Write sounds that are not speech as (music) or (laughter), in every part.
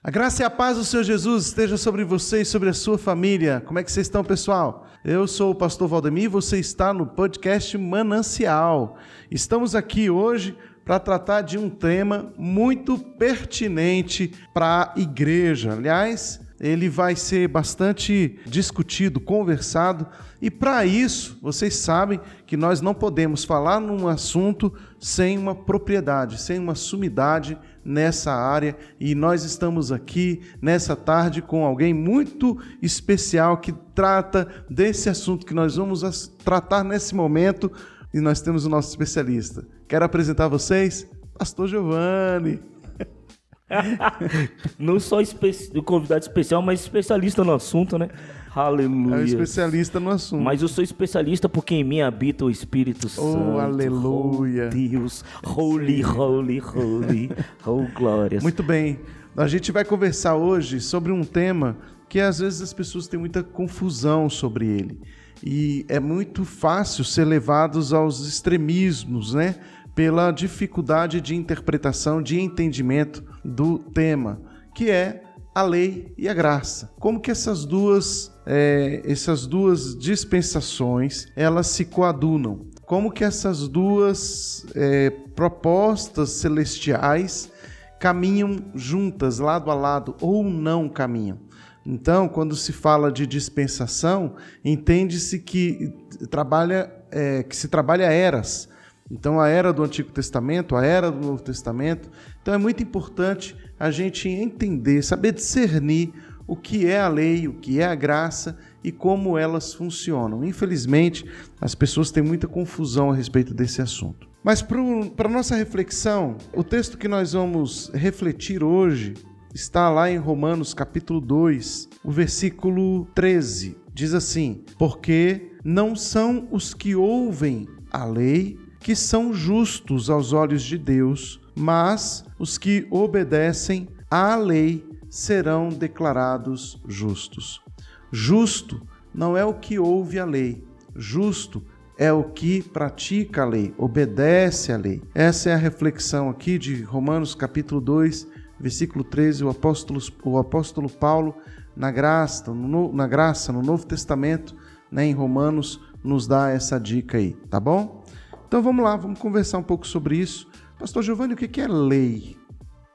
A graça e a paz do Senhor Jesus esteja sobre você e sobre a sua família. Como é que vocês estão, pessoal? Eu sou o pastor Valdemir e você está no podcast Manancial. Estamos aqui hoje para tratar de um tema muito pertinente para a igreja. Aliás, ele vai ser bastante discutido, conversado, e para isso, vocês sabem que nós não podemos falar num assunto sem uma propriedade, sem uma sumidade nessa área, e nós estamos aqui nessa tarde com alguém muito especial que trata desse assunto que nós vamos tratar nesse momento, e nós temos o nosso especialista. Quero apresentar a vocês, Pastor Giovanni. (laughs) Não só espe convidado especial, mas especialista no assunto, né? Aleluia. É um especialista no assunto. Mas eu sou especialista porque em mim habita o Espírito oh, Santo. Oh, aleluia. Oh, Deus. Holy, holy, holy. Oh, glórias. Muito bem. A gente vai conversar hoje sobre um tema que às vezes as pessoas têm muita confusão sobre ele. E é muito fácil ser levados aos extremismos, né? pela dificuldade de interpretação, de entendimento do tema, que é a lei e a graça. Como que essas duas, é, essas duas dispensações elas se coadunam? Como que essas duas é, propostas celestiais caminham juntas, lado a lado, ou não caminham? Então, quando se fala de dispensação, entende-se que trabalha é, que se trabalha eras então, a era do Antigo Testamento, a era do Novo Testamento. Então, é muito importante a gente entender, saber discernir o que é a lei, o que é a graça e como elas funcionam. Infelizmente, as pessoas têm muita confusão a respeito desse assunto. Mas, para nossa reflexão, o texto que nós vamos refletir hoje está lá em Romanos capítulo 2, o versículo 13. Diz assim: Porque não são os que ouvem a lei que são justos aos olhos de Deus, mas os que obedecem à lei serão declarados justos. Justo não é o que ouve a lei, justo é o que pratica a lei, obedece à lei. Essa é a reflexão aqui de Romanos capítulo 2, versículo 13, o apóstolo, o apóstolo Paulo, na graça, no, na graça, no Novo Testamento, né, em Romanos, nos dá essa dica aí, tá bom? Então vamos lá, vamos conversar um pouco sobre isso. Pastor Giovanni, o que é lei?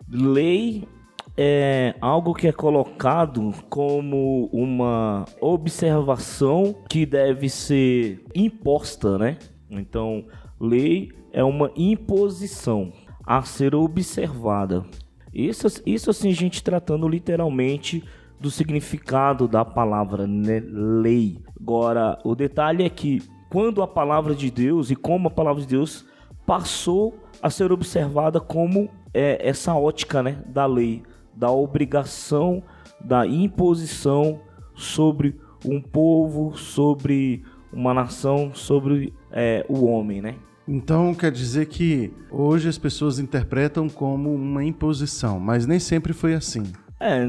Lei é algo que é colocado como uma observação que deve ser imposta, né? Então, lei é uma imposição a ser observada. Isso, isso assim, a gente tratando literalmente do significado da palavra né? lei. Agora, o detalhe é que quando a palavra de Deus e como a palavra de Deus passou a ser observada como é, essa ótica né, da lei, da obrigação, da imposição sobre um povo, sobre uma nação, sobre é, o homem, né? Então quer dizer que hoje as pessoas interpretam como uma imposição, mas nem sempre foi assim. É,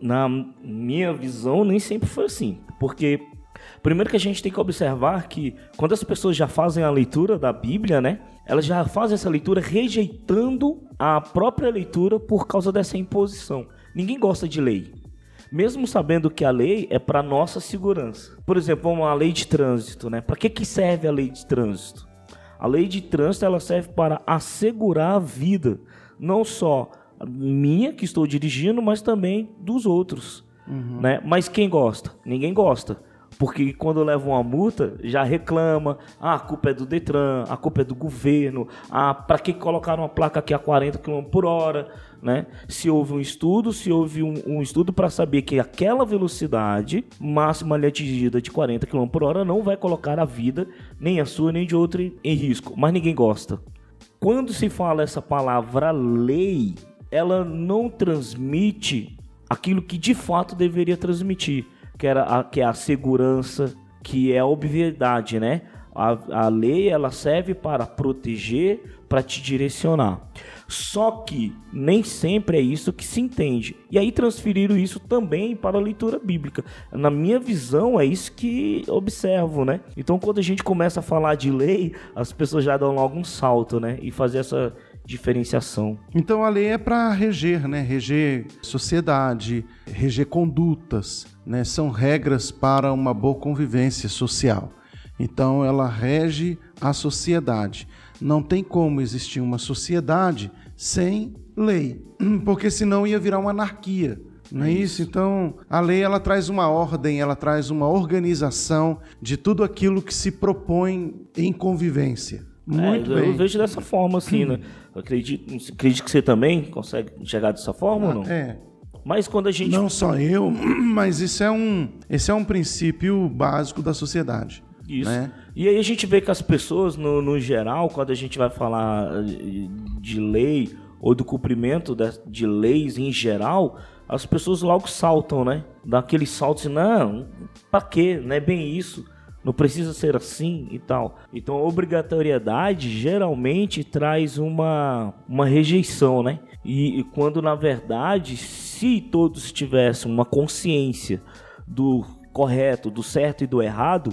na minha visão, nem sempre foi assim. Porque Primeiro que a gente tem que observar que quando as pessoas já fazem a leitura da Bíblia, né? Elas já fazem essa leitura rejeitando a própria leitura por causa dessa imposição. Ninguém gosta de lei. Mesmo sabendo que a lei é para nossa segurança. Por exemplo, uma lei de trânsito, né? Para que, que serve a lei de trânsito? A lei de trânsito ela serve para assegurar a vida, não só minha que estou dirigindo, mas também dos outros. Uhum. Né? Mas quem gosta? Ninguém gosta. Porque quando leva uma multa, já reclama, ah, a culpa é do Detran, a culpa é do governo, ah, para que colocaram uma placa aqui a 40 km por hora, né? Se houve um estudo, se houve um, um estudo para saber que aquela velocidade máxima ali atingida de 40 km por hora não vai colocar a vida, nem a sua, nem de outro em risco. Mas ninguém gosta. Quando se fala essa palavra lei, ela não transmite aquilo que de fato deveria transmitir que, era a, que é a segurança, que é a obviedade, né? A, a lei ela serve para proteger, para te direcionar. Só que nem sempre é isso que se entende. E aí transferiram isso também para a leitura bíblica. Na minha visão, é isso que observo, né? Então, quando a gente começa a falar de lei, as pessoas já dão logo um salto, né? E fazer essa diferenciação. Então a lei é para reger, né? Reger sociedade, reger condutas, né? São regras para uma boa convivência social. Então ela rege a sociedade. Não tem como existir uma sociedade sem lei, (clears throat) porque senão ia virar uma anarquia. Não é isso? Então, a lei ela traz uma ordem, ela traz uma organização de tudo aquilo que se propõe em convivência. Muito é, bem. Eu vejo dessa forma, assim, né? (clears throat) Eu acredito, acredito que você também consegue chegar dessa forma ou não? É. Mas quando a gente. Não só eu, (clears throat) mas isso é um, esse é um princípio básico da sociedade. Isso. Né? E aí a gente vê que as pessoas, no, no geral, quando a gente vai falar de lei ou do cumprimento de, de leis em geral, as pessoas logo saltam, né? Dá aquele salto assim, não, pra quê? Não é bem isso. Não precisa ser assim e tal. Então a obrigatoriedade geralmente traz uma, uma rejeição, né? E, e quando na verdade, se todos tivessem uma consciência do correto, do certo e do errado,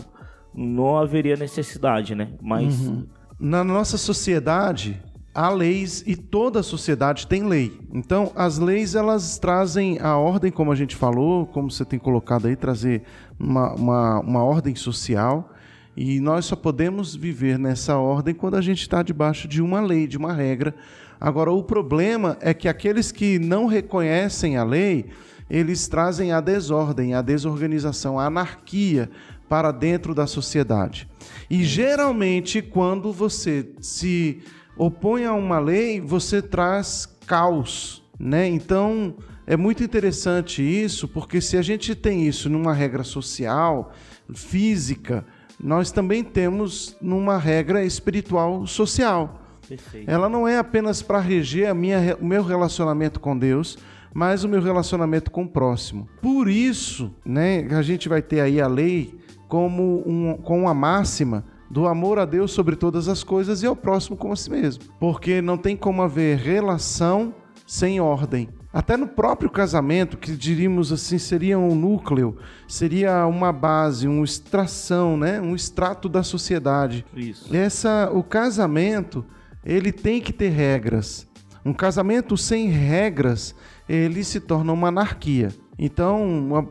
não haveria necessidade, né? Mas. Uhum. Na nossa sociedade, há leis e toda a sociedade tem lei. Então, as leis elas trazem a ordem, como a gente falou, como você tem colocado aí, trazer uma, uma, uma ordem social. E nós só podemos viver nessa ordem quando a gente está debaixo de uma lei, de uma regra. Agora, o problema é que aqueles que não reconhecem a lei, eles trazem a desordem, a desorganização, a anarquia para dentro da sociedade. E geralmente, quando você se opõe a uma lei, você traz caos, né? Então, é muito interessante isso, porque se a gente tem isso numa regra social, física, nós também temos numa regra espiritual social. Perfeito. Ela não é apenas para reger a minha, o meu relacionamento com Deus, mas o meu relacionamento com o próximo. Por isso, né, a gente vai ter aí a lei como um, com uma máxima do amor a Deus sobre todas as coisas e ao próximo como a si mesmo. Porque não tem como haver relação sem ordem. Até no próprio casamento, que diríamos assim, seria um núcleo, seria uma base, uma extração, né? um extrato da sociedade. Isso. Essa, o casamento, ele tem que ter regras. Um casamento sem regras, ele se torna uma anarquia. Então,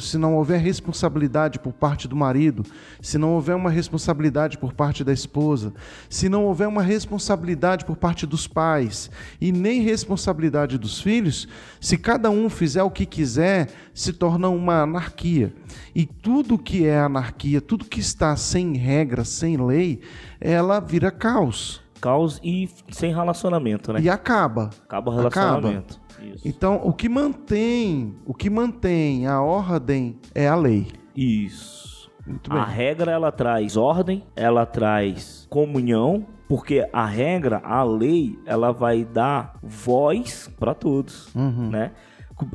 se não houver responsabilidade por parte do marido, se não houver uma responsabilidade por parte da esposa, se não houver uma responsabilidade por parte dos pais e nem responsabilidade dos filhos, se cada um fizer o que quiser, se torna uma anarquia. E tudo que é anarquia, tudo que está sem regra, sem lei, ela vira caos. Caos e sem relacionamento, né? E acaba. Acaba o relacionamento. Acaba. Isso. Então, o que mantém, o que mantém a ordem é a lei. Isso. A regra ela traz ordem, ela traz comunhão, porque a regra, a lei, ela vai dar voz para todos, uhum. né?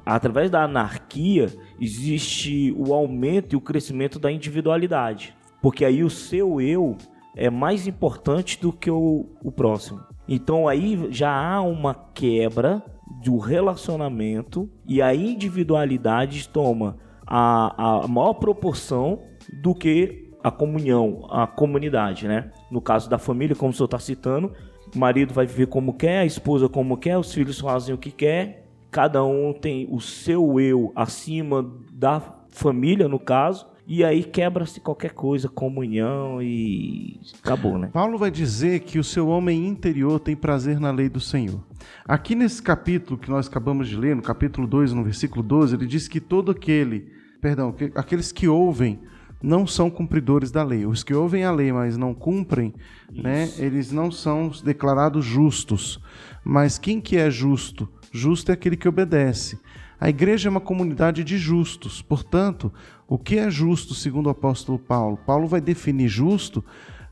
Através da anarquia existe o aumento e o crescimento da individualidade, porque aí o seu eu é mais importante do que o, o próximo. Então aí já há uma quebra do relacionamento e a individualidade toma a, a maior proporção do que a comunhão, a comunidade, né? No caso da família, como o senhor está citando, o marido vai viver como quer, a esposa como quer, os filhos fazem o que quer, cada um tem o seu eu acima da família, no caso, e aí quebra-se qualquer coisa, comunhão e acabou, né? Paulo vai dizer que o seu homem interior tem prazer na lei do Senhor. Aqui nesse capítulo que nós acabamos de ler, no capítulo 2, no versículo 12, ele diz que todo aquele, perdão, que, aqueles que ouvem não são cumpridores da lei. Os que ouvem a lei, mas não cumprem, né, eles não são declarados justos. Mas quem que é justo? Justo é aquele que obedece. A igreja é uma comunidade de justos. Portanto, o que é justo, segundo o apóstolo Paulo? Paulo vai definir justo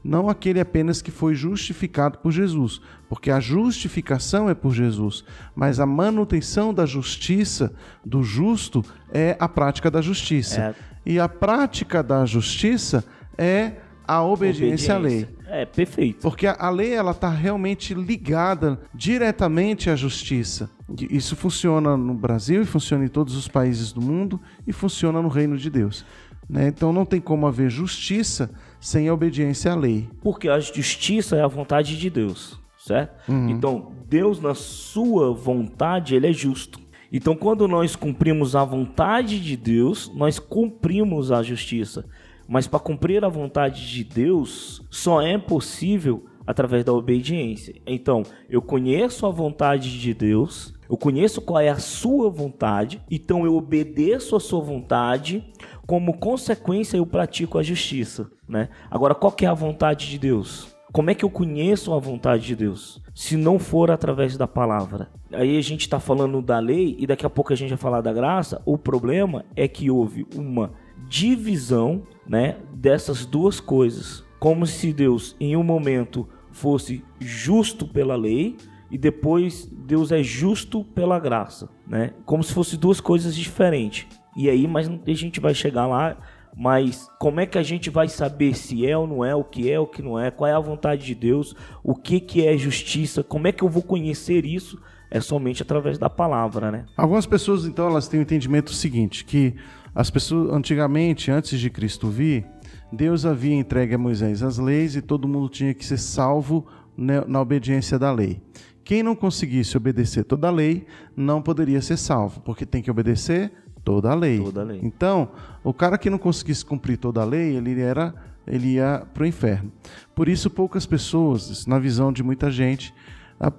não aquele apenas que foi justificado por Jesus, porque a justificação é por Jesus, mas a manutenção da justiça do justo é a prática da justiça. É. E a prática da justiça é a obediência, obediência. à lei. É, perfeito. Porque a, lei ela está realmente ligada diretamente à justiça. Isso funciona no Brasil e funciona em todos os países do mundo e funciona no reino de Deus. Né? Então não tem como haver justiça sem obediência à lei. Porque a justiça é a vontade de Deus. certo? Uhum. Então, Deus, na sua vontade, ele é justo. Então, quando nós cumprimos a vontade de Deus, nós cumprimos a justiça. Mas para cumprir a vontade de Deus, só é possível através da obediência. Então, eu conheço a vontade de Deus, eu conheço qual é a sua vontade, então eu obedeço a sua vontade, como consequência eu pratico a justiça, né? Agora, qual que é a vontade de Deus? Como é que eu conheço a vontade de Deus? Se não for através da palavra. Aí a gente está falando da lei e daqui a pouco a gente vai falar da graça. O problema é que houve uma divisão né, dessas duas coisas. Como se Deus, em um momento, fosse justo pela lei e depois Deus é justo pela graça, né? Como se fossem duas coisas diferentes. E aí, mas a gente vai chegar lá, mas como é que a gente vai saber se é ou não é, o que é, o que não é, qual é a vontade de Deus, o que que é justiça, como é que eu vou conhecer isso? É somente através da palavra, né? Algumas pessoas então elas têm o entendimento seguinte, que as pessoas antigamente, antes de Cristo vir, Deus havia entregue a Moisés as leis e todo mundo tinha que ser salvo na obediência da lei. Quem não conseguisse obedecer toda a lei não poderia ser salvo, porque tem que obedecer toda a lei. Toda a lei. Então, o cara que não conseguisse cumprir toda a lei, ele era ele ia para o inferno. Por isso, poucas pessoas, na visão de muita gente,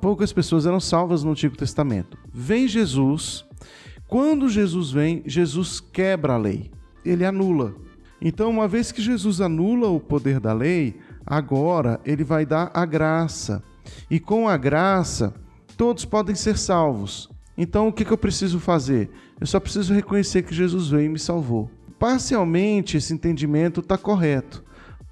poucas pessoas eram salvas no Antigo Testamento. Vem Jesus, quando Jesus vem, Jesus quebra a lei, ele anula. Então, uma vez que Jesus anula o poder da lei, agora ele vai dar a graça. E com a graça, todos podem ser salvos. Então, o que, eu preciso fazer? Eu só preciso reconhecer que Jesus veio e me salvou. Parcialmente, esse entendimento está correto.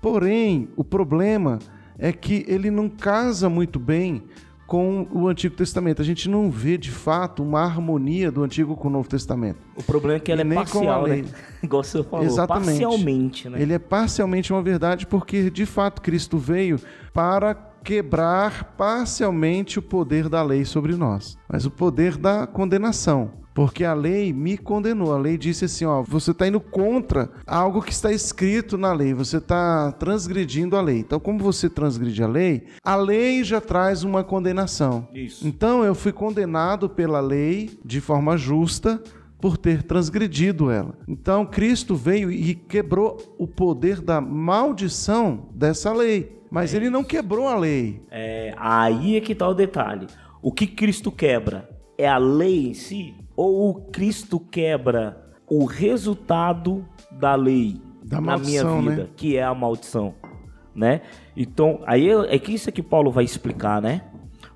Porém, o problema é que ele não casa muito bem com o Antigo Testamento. A gente não vê de fato uma harmonia do Antigo com o Novo Testamento. O problema é que ele é parcial, né? (laughs) Igual você falou, Exatamente. parcialmente, né? Ele é parcialmente uma verdade porque de fato Cristo veio para quebrar parcialmente o poder da lei sobre nós, mas o poder da condenação. Porque a lei me condenou. A lei disse assim: ó, você está indo contra algo que está escrito na lei, você está transgredindo a lei. Então, como você transgride a lei, a lei já traz uma condenação. Isso. Então, eu fui condenado pela lei de forma justa por ter transgredido ela. Então, Cristo veio e quebrou o poder da maldição dessa lei. Mas é ele não quebrou a lei. É, aí é que está o detalhe. O que Cristo quebra? É a lei em si? ou o Cristo quebra o resultado da lei da na maldição, minha vida, né? que é a maldição, né? Então, aí é que isso é que Paulo vai explicar, né?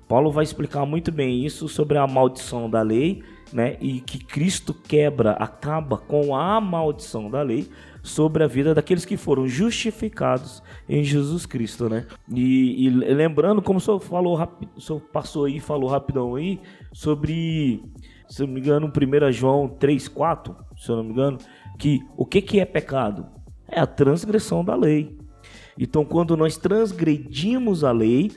Paulo vai explicar muito bem isso sobre a maldição da lei, né? E que Cristo quebra, acaba com a maldição da lei sobre a vida daqueles que foram justificados em Jesus Cristo, né? E, e lembrando, como o senhor falou, o senhor passou aí, falou rapidão aí sobre se eu não me engano, 1 João 3, 4, se eu não me engano, que o que, que é pecado? É a transgressão da lei. Então, quando nós transgredimos a lei,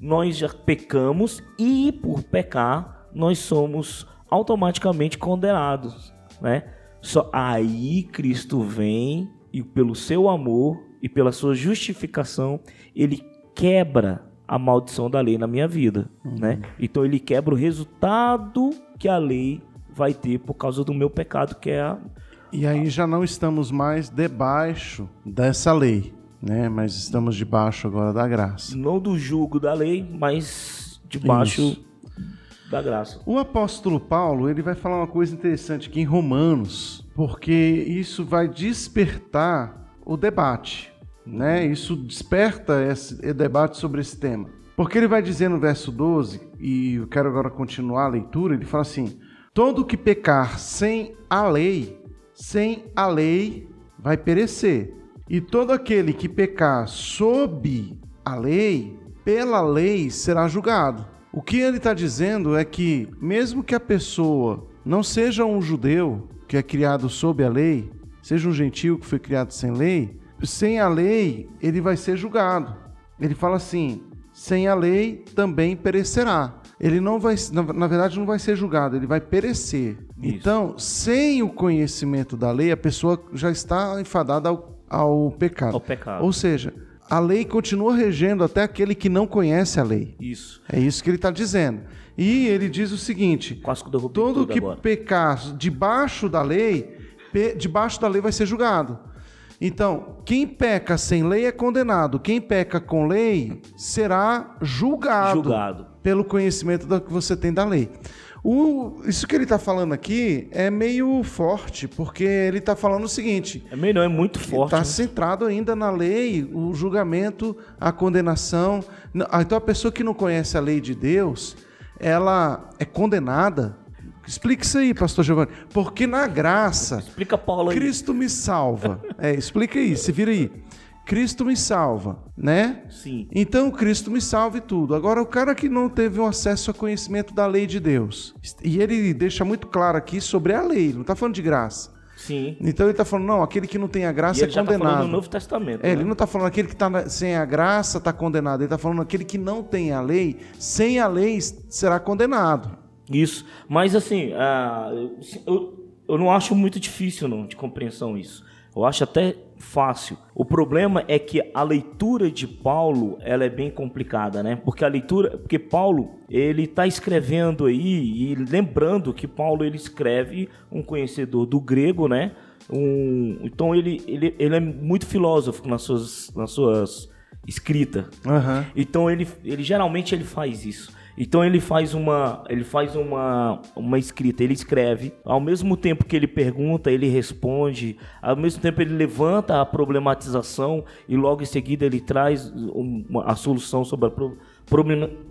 nós já pecamos e, por pecar, nós somos automaticamente condenados, né? Só aí Cristo vem e pelo seu amor e pela sua justificação, ele quebra a maldição da lei na minha vida, uhum. né? Então ele quebra o resultado que a lei vai ter por causa do meu pecado, que é a... E aí já não estamos mais debaixo dessa lei, né? Mas estamos debaixo agora da graça. Não do jugo da lei, mas debaixo Isso. Da graça. O apóstolo Paulo, ele vai falar uma coisa interessante aqui em Romanos, porque isso vai despertar o debate né? Isso desperta esse debate sobre esse tema. Porque ele vai dizer no verso 12, e eu quero agora continuar a leitura, ele fala assim: Todo que pecar sem a lei, sem a lei, vai perecer. E todo aquele que pecar sob a lei, pela lei será julgado. O que ele está dizendo é que, mesmo que a pessoa não seja um judeu que é criado sob a lei, seja um gentil que foi criado sem lei, sem a lei, ele vai ser julgado. Ele fala assim: sem a lei também perecerá. Ele não vai, na, verdade, não vai ser julgado, ele vai perecer. Isso. Então, sem o conhecimento da lei, a pessoa já está enfadada ao, ao pecado. Ao pecado. Ou seja, a lei continua regendo até aquele que não conhece a lei. Isso. É isso que ele está dizendo. E ele diz o seguinte: todo que agora. pecar debaixo da lei, debaixo da lei vai ser julgado. Então, quem peca sem lei é condenado. Quem peca com lei será julgado, Julgado. pelo conhecimento que você tem da lei. O- isso que ele está falando aqui é meio forte, porque ele está falando o seguinte: É meio não, é muito forte. Está né? centrado ainda na lei, o julgamento, a condenação. Ah, Então a pessoa que não conhece a lei de Deus, ela é condenada. Explique isso aí, pastor Giovanni. Porque na graça, Explica Paulo aí. Cristo me salva. É, explica aí, se vira aí. Cristo me salva, né? Sim. Então Cristo me salva e tudo. Agora, o cara que não teve um acesso ao conhecimento da lei de Deus, e ele deixa muito claro aqui sobre a lei, ele não está falando de graça. Sim. Então ele está falando, não, aquele que não tem a E graça ele é já tá condenado. falando no Novo Testamento. É, né? ele não está falando aquele que está sem a graça está condenado. Ele está falando aquele que não tem a lei, sem a lei será condenado. Isso. Mas assim, eu, eu, eu não acho muito difícil não, de compreensão isso. Eu acho até fácil. O problema é que a leitura de Paulo ela é bem complicada, né? Porque a leitura, porque Paulo ele está escrevendo aí e lembrando que Paulo ele escreve um conhecedor do grego, né? Um, então ele, ele, ele é muito filósofo nas suas, nas suas escritas. Aham. Então ele, ele geralmente ele faz isso. Então ele faz uma ele faz uma, uma escrita, ele escreve, ao mesmo tempo que ele pergunta, ele responde, ao mesmo tempo ele levanta a problematização e logo em seguida ele traz uma, a solução sobre a pro- problem-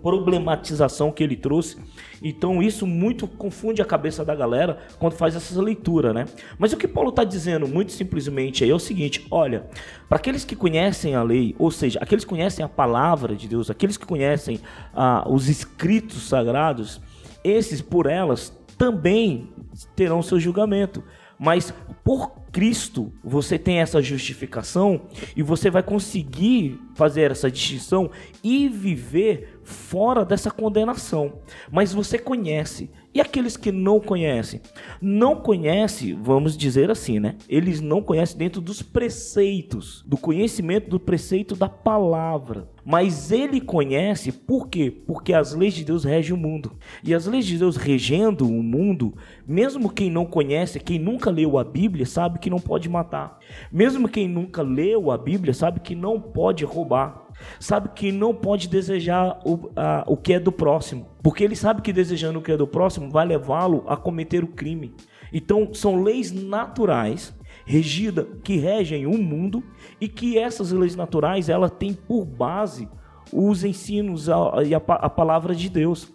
problematização que ele trouxe. Então isso muito confunde a cabeça da galera quando faz essa leitura, né? Mas o que Paulo está dizendo muito simplesmente aí é o seguinte: olha, para aqueles que conhecem a lei, ou seja, aqueles que conhecem a palavra de Deus, aqueles que conhecem ah, os escritos sagrados, esses por elas também terão seu julgamento. Mas por Cristo você tem essa justificação e você vai conseguir fazer essa distinção e viver fora dessa condenação. Mas você conhece. E aqueles que não conhecem? Não conhece, vamos dizer assim, né? Eles não conhecem dentro dos preceitos, do conhecimento do preceito da palavra. Mas ele conhece por quê? Porque as leis de Deus regem o mundo. E as leis de Deus regendo o mundo, mesmo quem não conhece, quem nunca leu a Bíblia, sabe que não pode matar. Mesmo quem nunca leu a Bíblia, sabe que não pode roubar. Sabe que não pode desejar o, a- o que é do próximo. Porque ele sabe que desejando o que é do próximo vai levá-lo a cometer o crime. Então, são leis naturais regida, que regem o mundo e que essas leis naturais ela tem por base os ensinos a- e a, pa- a palavra de Deus.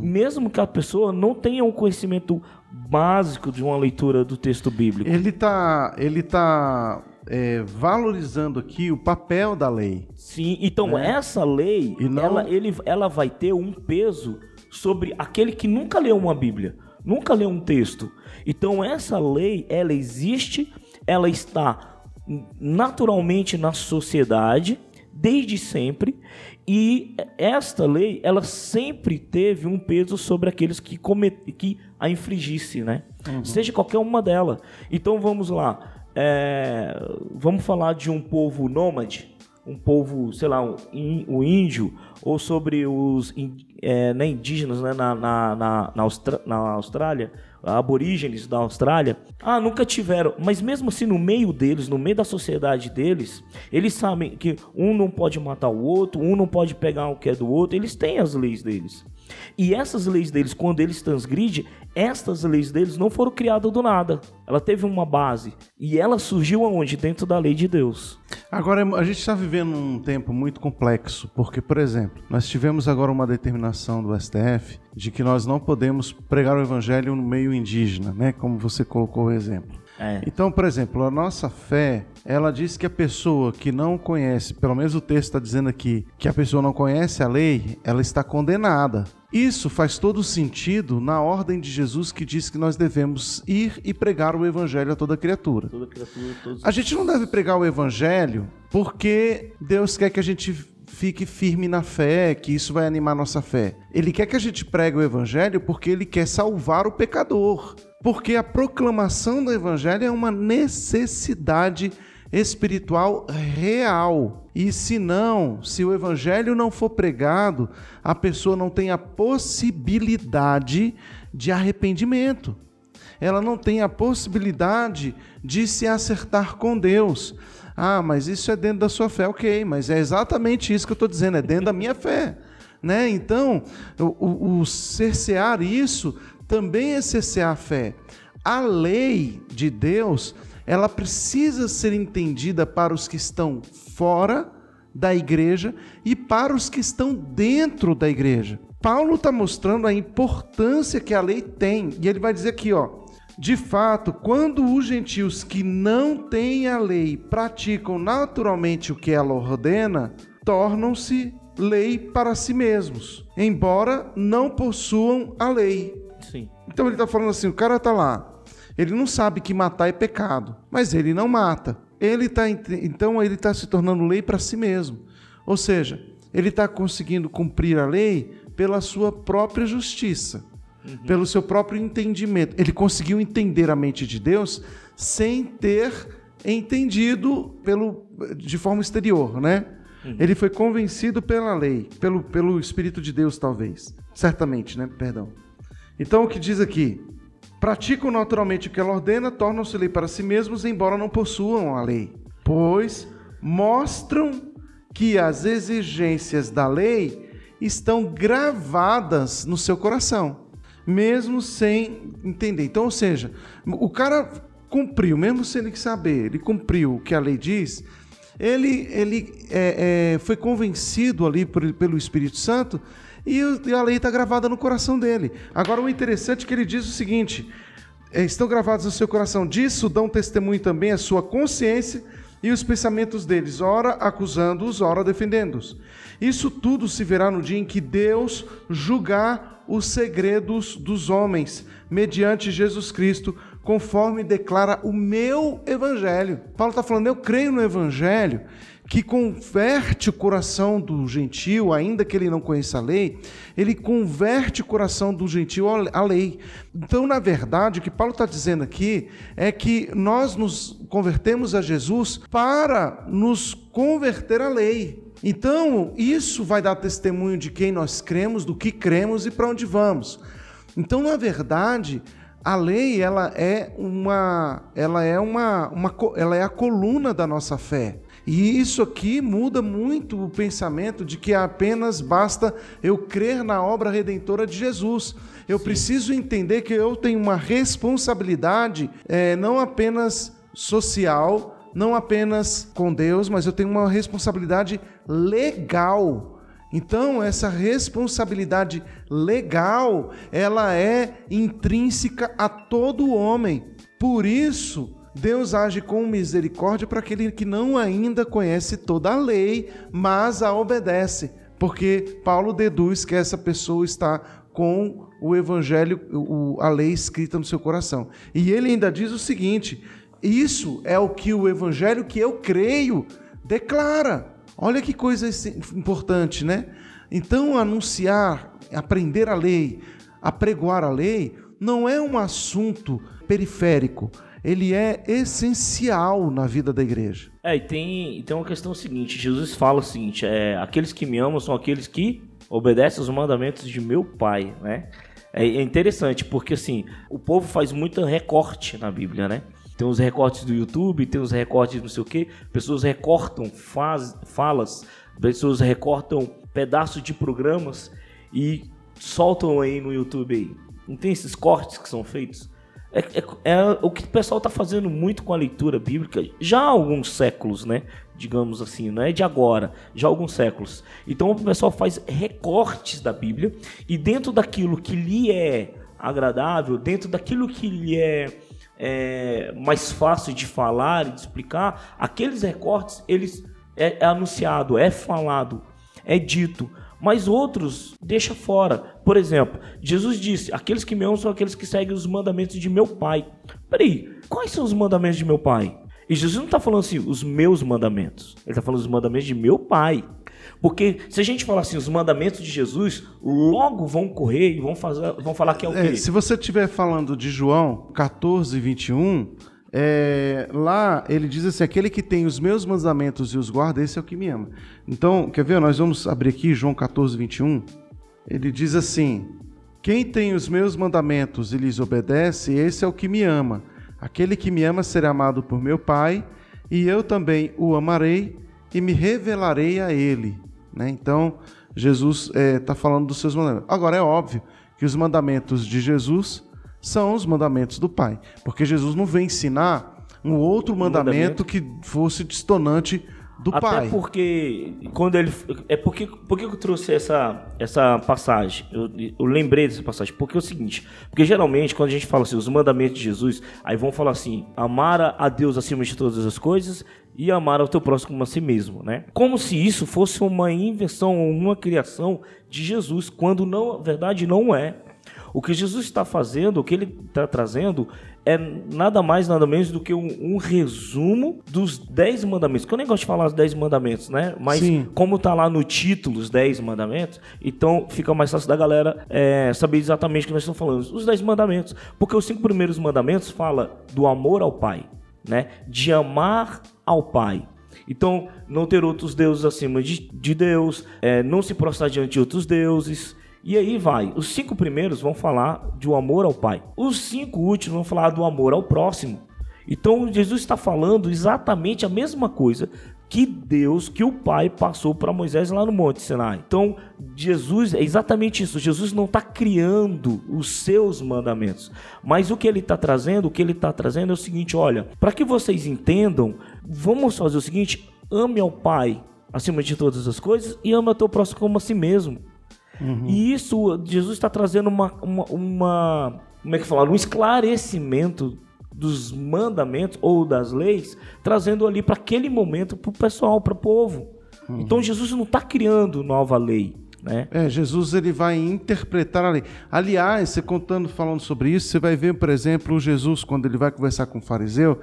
Mesmo que a pessoa não tenha um conhecimento básico de uma leitura do texto bíblico. Ele está ele tá, é, valorizando aqui o papel da lei. Sim, então essa lei, E não- ela, ele, ela vai ter um peso sobre aquele que nunca leu uma Bíblia, nunca leu um texto. Então essa lei, ela existe, ela está naturalmente na sociedade desde sempre e esta lei, ela sempre teve um peso sobre aqueles que comet... que a infringisse, né? Seja qualquer uma delas. Então vamos lá, é, vamos falar de um povo nômade, um povo, sei lá, o in- o índio, ou sobre os é, né, indígenas né, na, na, na, na, Austra- na Austrália, aborígenes da Austrália. Ah, nunca tiveram. Mas mesmo assim, no meio deles, no meio da sociedade deles, eles sabem que um não pode matar o outro, um não pode pegar o que é do outro, eles têm as leis deles. E essas leis deles, quando eles transgridem, estas leis deles não foram criadas do nada. Ela teve uma base. E ela surgiu aonde? Dentro da lei de Deus. Agora, a gente está vivendo um tempo muito complexo, porque, por exemplo, nós tivemos agora uma determinação do STF de que nós não podemos pregar o evangelho no meio indígena, né? Como você colocou o exemplo. É. Então, por exemplo, a nossa fé, ela diz que a pessoa que não conhece, pelo menos o texto está dizendo aqui, que a pessoa não conhece a lei, ela está condenada. Isso faz todo sentido na ordem de Jesus que diz que nós devemos ir e pregar o evangelho a toda criatura. Toda criatura, todos... A gente não deve pregar o evangelho porque Deus quer que a gente fique firme na fé, que isso vai animar nossa fé. Ele quer que a gente pregue o evangelho porque ele quer salvar o pecador. Porque a proclamação do evangelho é uma necessidade espiritual real. E se não, se o evangelho não for pregado, a pessoa não tem a possibilidade de arrependimento. Ela não tem a possibilidade de se acertar com Deus. Ah, mas isso é dentro da sua fé, ok, mas é exatamente isso que eu estou dizendo, é dentro da minha fé. Né? Então, o, o cercear isso também é cercear a fé. A lei de Deus, ela precisa ser entendida para os que estão fora da igreja e para os que estão dentro da igreja. Paulo está mostrando a importância que a lei tem, e ele vai dizer aqui, ó, de fato, quando os gentios que não têm a lei praticam naturalmente o que ela ordena, tornam-se lei para si mesmos, embora não possuam a lei. Sim. Então ele está falando assim: o cara está lá, ele não sabe que matar é pecado, mas ele não mata. Ele tá, então ele está se tornando lei para si mesmo. Ou seja, ele está conseguindo cumprir a lei pela sua própria justiça uhum. pelo seu próprio entendimento. Ele conseguiu entender a mente de Deus sem ter entendido pelo, de forma exterior, né? Uhum. Ele foi convencido pela lei, pelo, pelo Espírito de Deus, talvez. Certamente, né? Perdão. Então, o que diz aqui? Praticam naturalmente o que ela ordena, tornam-se lei para si mesmos, embora não possuam a lei. Pois mostram que as exigências da lei estão gravadas no seu coração mesmo sem entender. Então, ou seja, o cara cumpriu, mesmo sem saber, ele cumpriu o que a lei diz, ele, ele é, é, foi convencido ali por, pelo Espírito Santo e a lei está gravada no coração dele. Agora, o interessante é que ele diz o seguinte: é, estão gravados no seu coração, disso dão testemunho também a sua consciência e os pensamentos deles, ora acusando-os, ora defendendo-os. Isso tudo se verá no dia em que Deus julgar os segredos dos homens, mediante Jesus Cristo, conforme declara o meu evangelho. Paulo está falando, eu creio no evangelho que converte o coração do gentio, ainda que ele não conheça a lei, ele converte o coração do gentio à lei. Então, na verdade, o que Paulo está dizendo aqui é que nós nos convertemos a Jesus para nos converter à lei. Então, isso vai dar testemunho de quem nós cremos, do que cremos e para onde vamos. Então, na verdade, a lei ela é uma, ela é uma, uma, ela é a coluna da nossa fé. E isso aqui muda muito o pensamento de que apenas basta eu crer na obra redentora de Jesus. Eu Sim. preciso entender que eu tenho uma responsabilidade, é, não apenas social, não apenas com Deus, mas eu tenho uma responsabilidade legal. Então, essa responsabilidade legal, ela é intrínseca a todo homem. Por isso, Deus age com misericórdia para aquele que não ainda conhece toda a lei, mas a obedece, porque Paulo deduz que essa pessoa está com o evangelho, a lei escrita no seu coração. E ele ainda diz o seguinte: isso é o que o evangelho que eu creio declara. Olha que coisa importante, né? Então, anunciar, aprender a lei, apregoar a lei, não é um assunto periférico. Ele é essencial na vida da igreja. É, e tem, tem uma questão seguinte: Jesus fala o seguinte: é, aqueles que me amam são aqueles que obedecem os mandamentos de meu Pai, né? É, é interessante, porque assim, o povo faz muito recorte na Bíblia, né? Tem os recortes do YouTube, tem os recortes não sei o que. Pessoas recortam faz, falas, pessoas recortam pedaços de programas e soltam aí no YouTube aí. Não tem esses cortes que são feitos? É, é, é o que o pessoal está fazendo muito com a leitura bíblica já há alguns séculos, né? Digamos assim, não é de agora, já há alguns séculos. Então o pessoal faz recortes da Bíblia e dentro daquilo que lhe é agradável, dentro daquilo que lhe é é, mais fácil de falar e de explicar, aqueles recortes eles é, é anunciado, é falado, é dito, mas outros deixa fora. Por exemplo, Jesus disse: aqueles que me amam são aqueles que seguem os mandamentos de meu Pai. Peraí, quais são os mandamentos de meu Pai? E Jesus não está falando assim, os meus mandamentos. Ele está falando os mandamentos de meu Pai. Porque se a gente falar assim, os mandamentos de Jesus, logo vão correr e vão, fazer, vão falar que é o quê? É, se você estiver falando de João 14, 21, É, lá ele diz assim: aquele que tem os meus mandamentos e os guarda, esse é o que me ama. Então, quer ver? Nós vamos abrir aqui João 14, 21. Ele diz assim: Quem tem os meus mandamentos e lhes obedece, esse é o que me ama. Aquele que me ama será amado por meu Pai, e eu também o amarei e me revelarei a ele. Né? Então, Jesus está é, tá falando dos seus mandamentos. Agora, é óbvio que os mandamentos de Jesus são os mandamentos do Pai, porque Jesus não vem ensinar um outro mandamento, mandamento. que fosse distonante do Até pai. Até porque quando ele é porque por que eu trouxe essa essa passagem? Eu, eu, lembrei dessa passagem porque é o seguinte, porque geralmente quando a gente fala assim os mandamentos de Jesus, aí vão falar assim: amar a Deus acima de todas as coisas e amar ao teu próximo como a si mesmo, né? Como se isso fosse uma invenção, uma criação de Jesus, quando não, na verdade não é. O que Jesus está fazendo, o que ele está trazendo, é nada mais, nada menos do que um, um, resumo dos dez mandamentos. Que eu nem gosto de falar os dez mandamentos, né? Mas Sim. como está lá no título os dez mandamentos, então fica mais fácil da galera é, saber exatamente o que nós estamos falando. Os dez mandamentos. Porque os cinco primeiros mandamentos fala do amor ao Pai, né? De amar ao Pai. Então, não ter outros deuses acima de, de Deus, é, não se prostrar diante de outros deuses, e aí vai. Os cinco primeiros vão falar do amor ao Pai. Os cinco últimos vão falar do amor ao próximo. Então Jesus está falando exatamente a mesma coisa que Deus, que o Pai passou para Moisés lá no Monte Sinai. Então, Jesus é exatamente isso. Jesus não está criando os seus mandamentos, mas o que ele está trazendo, o que ele está trazendo é o seguinte: olha, para que vocês entendam, vamos fazer o seguinte: ame ao Pai acima de todas as coisas e ame ao teu próximo como a si mesmo. Uhum. E isso, Jesus está trazendo uma, uma, uma, como é que fala? Um esclarecimento dos mandamentos ou das leis, trazendo ali para aquele momento para o pessoal, para o povo. Uhum. Então Jesus não está criando nova lei. Né? É, Jesus ele vai interpretar a lei. Aliás, você contando, falando sobre isso, você vai ver, por exemplo, Jesus, quando ele vai conversar com o fariseu,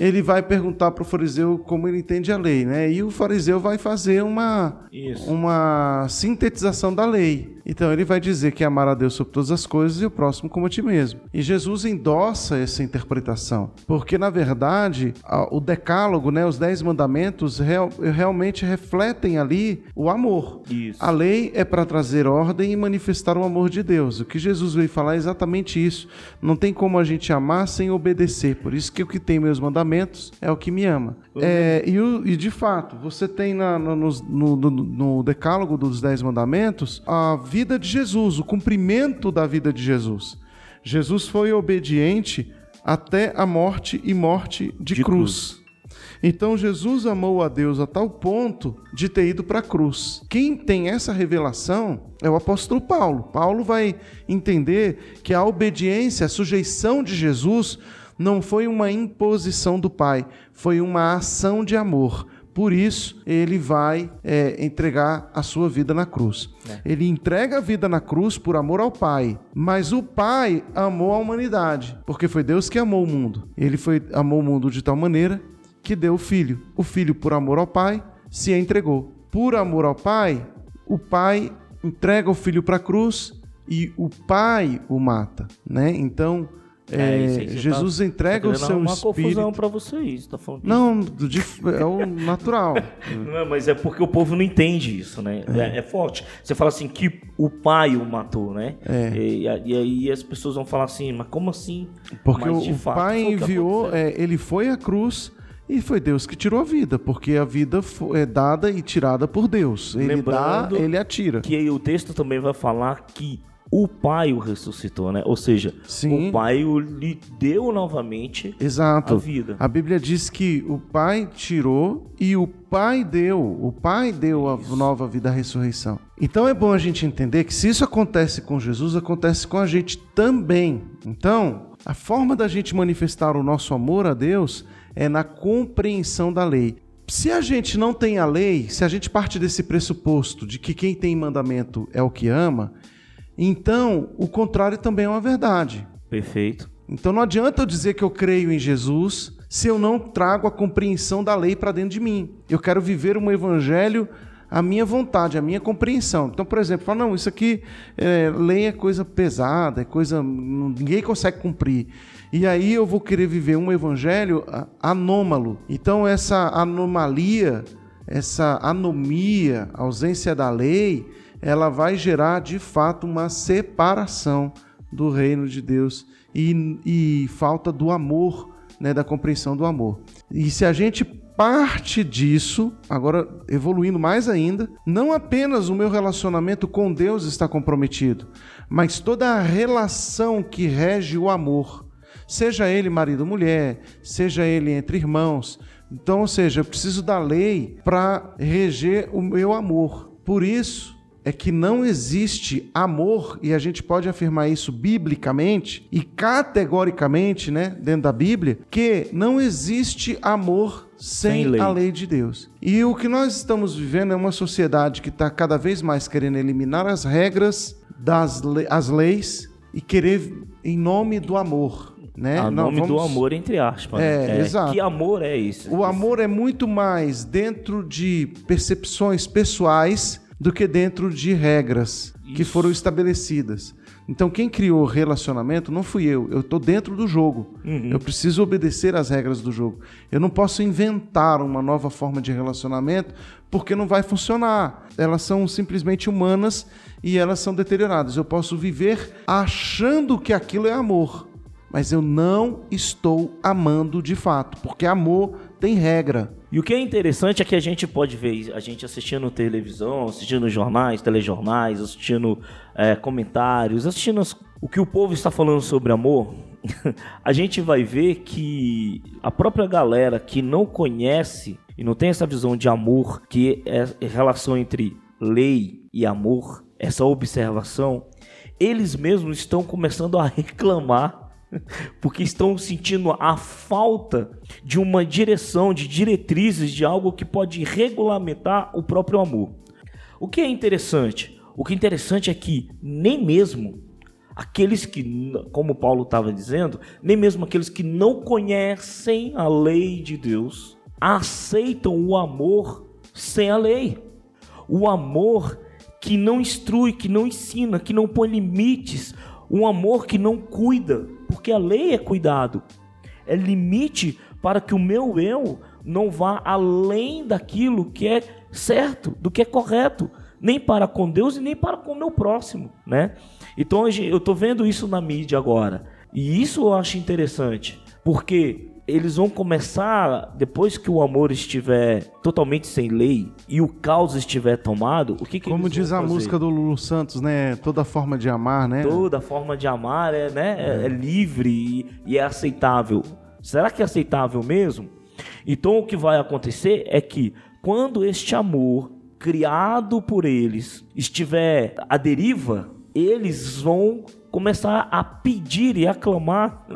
ele vai perguntar para o fariseu como ele entende a lei, né? E o fariseu vai fazer uma, uma sintetização da lei. Então ele vai dizer que é amar a Deus sobre todas as coisas e o próximo como a ti mesmo. E Jesus endossa essa interpretação, porque na verdade o decálogo, né, os dez mandamentos real, realmente refletem ali o amor. Isso. A lei é para trazer ordem e manifestar o amor de Deus. O que Jesus veio falar é exatamente isso. Não tem como a gente amar sem obedecer. Por isso que o que tem meus mandamentos é o que me ama. É, e, o, e, de fato, você tem na, no, no, no, no decálogo dos dez mandamentos a vida de Jesus, o cumprimento da vida de Jesus. Jesus foi obediente até a morte e morte de, de cruz. cruz. Então Jesus amou a Deus a tal ponto de ter ido para a cruz. Quem tem essa revelação é o apóstolo Paulo. Paulo vai entender que a obediência, a sujeição de Jesus não foi uma imposição do Pai, foi uma ação de amor. Por isso, ele vai é, entregar a sua vida na cruz. É. Ele entrega a vida na cruz por amor ao Pai. Mas o Pai amou a humanidade, porque foi Deus que amou o mundo. Ele foi, amou o mundo de tal maneira que deu o Filho. O Filho, por amor ao Pai, se entregou. Por amor ao Pai, o Pai entrega o Filho para a cruz e o Pai o mata. Né? Então, é, é Jesus tá, entrega tá o seu uma espírito. confusão para vocês, tá falando. Não, é o natural. (laughs) não mas é porque o povo não entende isso, né? É. é. é forte. Você fala assim que o pai o matou, né? É. E, e, aí as pessoas vão falar assim, mas como assim? Porque mas, o, fato, pai enviou, é, ele foi à cruz. E foi Deus que tirou a vida, porque a vida é dada e tirada por Deus. Ele Lembrando dá, ele atira. Que aí o texto também vai falar que o pai o ressuscitou, né? Ou seja, Sim. o pai o lhe deu novamente Exato. a vida. A Bíblia diz que o pai tirou e o pai deu. O pai deu isso. a nova vida, a ressurreição. Então é bom a gente entender que se isso acontece com Jesus, acontece com a gente também. Então, a forma da gente manifestar o nosso amor a Deus é na compreensão da lei. Se a gente não tem a lei, se a gente parte desse pressuposto de que quem tem mandamento é o que ama, então, o contrário também é uma verdade. Perfeito. Então não adianta eu dizer que eu creio em Jesus se eu não trago a compreensão da lei para dentro de mim. Eu quero viver um evangelho a minha vontade, a minha compreensão. Então, por exemplo, fala, não, isso aqui, é, lei é coisa pesada, é coisa. ninguém consegue cumprir. E aí eu vou querer viver um evangelho anômalo. Então, essa anomalia, essa anomia, ausência da lei, ela vai gerar de fato uma separação do reino de Deus e, e falta do amor, né, da compreensão do amor. E se a gente parte disso, agora evoluindo mais ainda, não apenas o meu relacionamento com Deus está comprometido, mas toda a relação que rege o amor, seja ele marido ou mulher, seja ele entre irmãos. Então, ou seja, eu preciso da lei para reger o meu amor. Por isso, é que não existe amor, e a gente pode afirmar isso biblicamente e categoricamente, né, dentro da Bíblia, que não existe amor sem, sem lei. a lei de Deus. E o que nós estamos vivendo é uma sociedade que está cada vez mais querendo eliminar as regras das le as leis e querer em nome do amor. Né? A nome vamos... do amor, entre aspas. É, né? é, exato. Que amor é isso? O amor é muito mais dentro de percepções pessoais do que dentro de regras Isso. que foram estabelecidas. Então, quem criou relacionamento não fui eu. Eu estou dentro do jogo. Uhum. Eu preciso obedecer às regras do jogo. Eu não posso inventar uma nova forma de relacionamento porque não vai funcionar. Elas são simplesmente humanas e elas são deterioradas. Eu posso viver achando que aquilo é amor, mas eu não estou amando de fato, porque amor tem regra. E o que é interessante é que a gente pode ver a gente assistindo televisão, assistindo jornais, telejornais, assistindo é, comentários, assistindo as, o que o povo está falando sobre amor. (laughs) a gente vai ver que a própria galera que não conhece e não tem essa visão de amor, que é a relação entre lei e amor, essa observação, eles mesmos estão começando a (laughs) reclamar porque estão sentindo a falta de uma direção, de diretrizes, de algo que pode regulamentar o próprio amor. O que é interessante? O que é interessante é que nem mesmo aqueles que, como Paulo estava dizendo, nem mesmo aqueles que não conhecem a lei de Deus aceitam o amor sem a lei. O amor que não instrui, que não ensina, que não põe limites, um amor que não cuida, porque a lei é cuidado, é limite para que o meu eu não vá além daquilo que é certo, do que é correto, nem para com Deus e nem para com o meu próximo, né? Então eu estou vendo isso na mídia agora, e isso eu acho interessante, porque eles vão começar, depois que o amor estiver totalmente sem lei e o caos estiver tomado, o que, que Como diz a música do Lulu Santos, né? Toda forma de amar, né? Toda forma de amar é, né? é. é livre e, e é aceitável. Será que é aceitável mesmo? Então o que vai acontecer é que quando este amor criado por eles estiver à deriva, eles vão começar a pedir e aclamar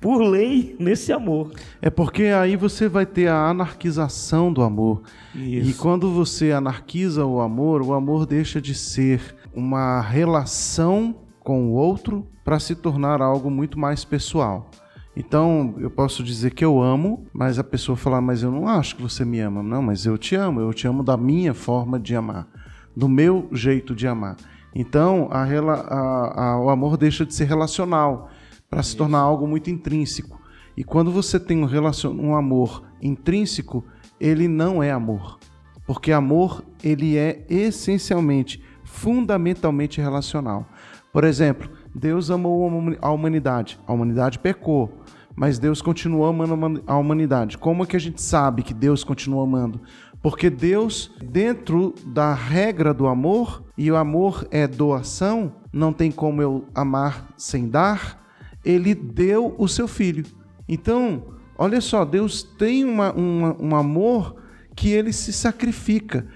por lei nesse amor. É porque aí você vai ter a anarquização do amor. Isso. E quando você anarquiza o amor, o amor deixa de ser uma relação com o outro para se tornar algo muito mais pessoal. Então, eu posso dizer que eu amo, mas a pessoa falar, mas eu não acho que você me ama. Não, mas eu te amo, eu te amo da minha forma de amar, do meu jeito de amar. Então, a, a, a, o amor deixa de ser relacional para se tornar algo muito intrínseco. E quando você tem um, relacion, um amor intrínseco, ele não é amor. Porque amor, ele é essencialmente, fundamentalmente relacional. Por exemplo, Deus amou a humanidade. A humanidade pecou, mas Deus continuou amando a humanidade. Como é que a gente sabe que Deus continua amando? Porque Deus, dentro da regra do amor, e o amor é doação, não tem como eu amar sem dar, ele deu o seu filho. Então, olha só, Deus tem uma, uma, um amor que ele se sacrifica.